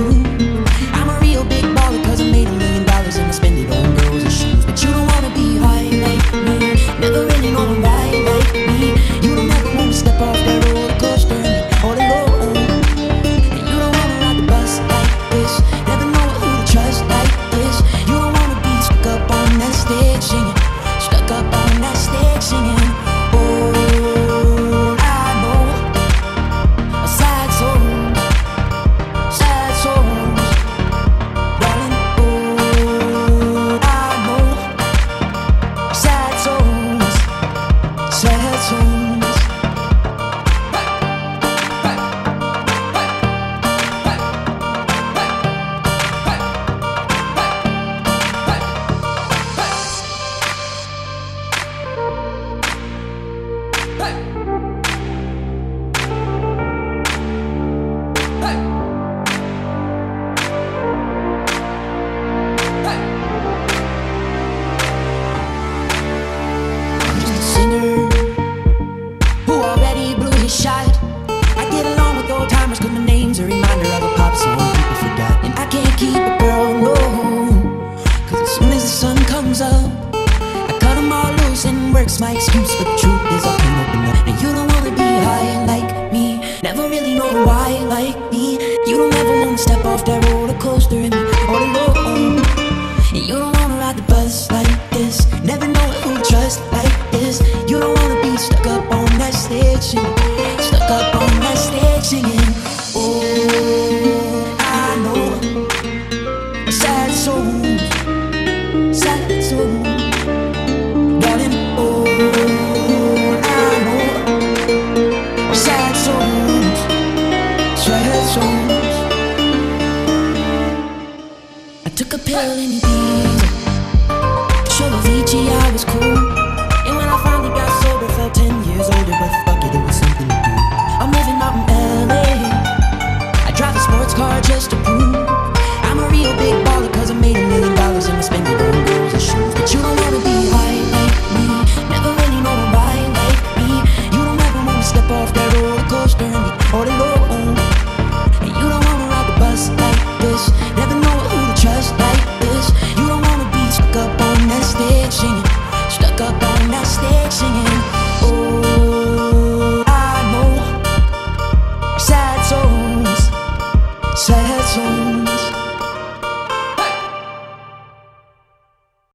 Ooh. work's my excuse, but truth is I can't open up. And you don't wanna be high like me. Never really know why like me. You don't ever wanna step off that Took a pill in Ibiza Show Avicii, I was cool. And when I finally got sober, felt 10 years older, but fuck it, it was something to do. I'm living out in LA. I drive a sports car just to prove. sad songs